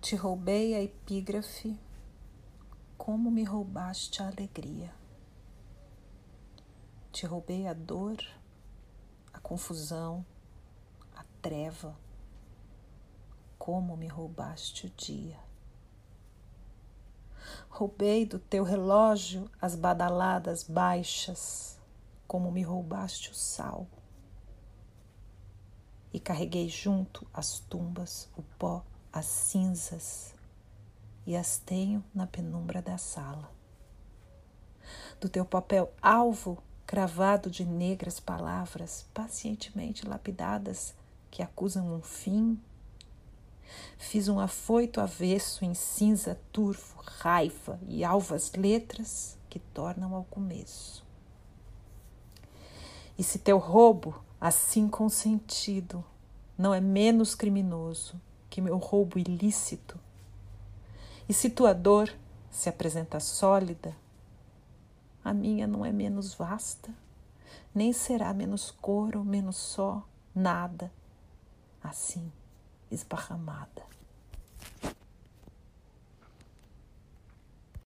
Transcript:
Te roubei a epígrafe, como me roubaste a alegria. Te roubei a dor, a confusão, a treva, como me roubaste o dia. Roubei do teu relógio as badaladas baixas, como me roubaste o sal. E carreguei junto as tumbas, o pó as cinzas e as tenho na penumbra da sala. Do teu papel alvo cravado de negras palavras pacientemente lapidadas que acusam um fim, fiz um afoito avesso em cinza, turvo, raiva e alvas letras que tornam ao começo. E se teu roubo, assim consentido, não é menos criminoso que meu roubo ilícito. E se tua dor se apresenta sólida, a minha não é menos vasta, nem será menos cor ou menos só, nada, assim, esparramada.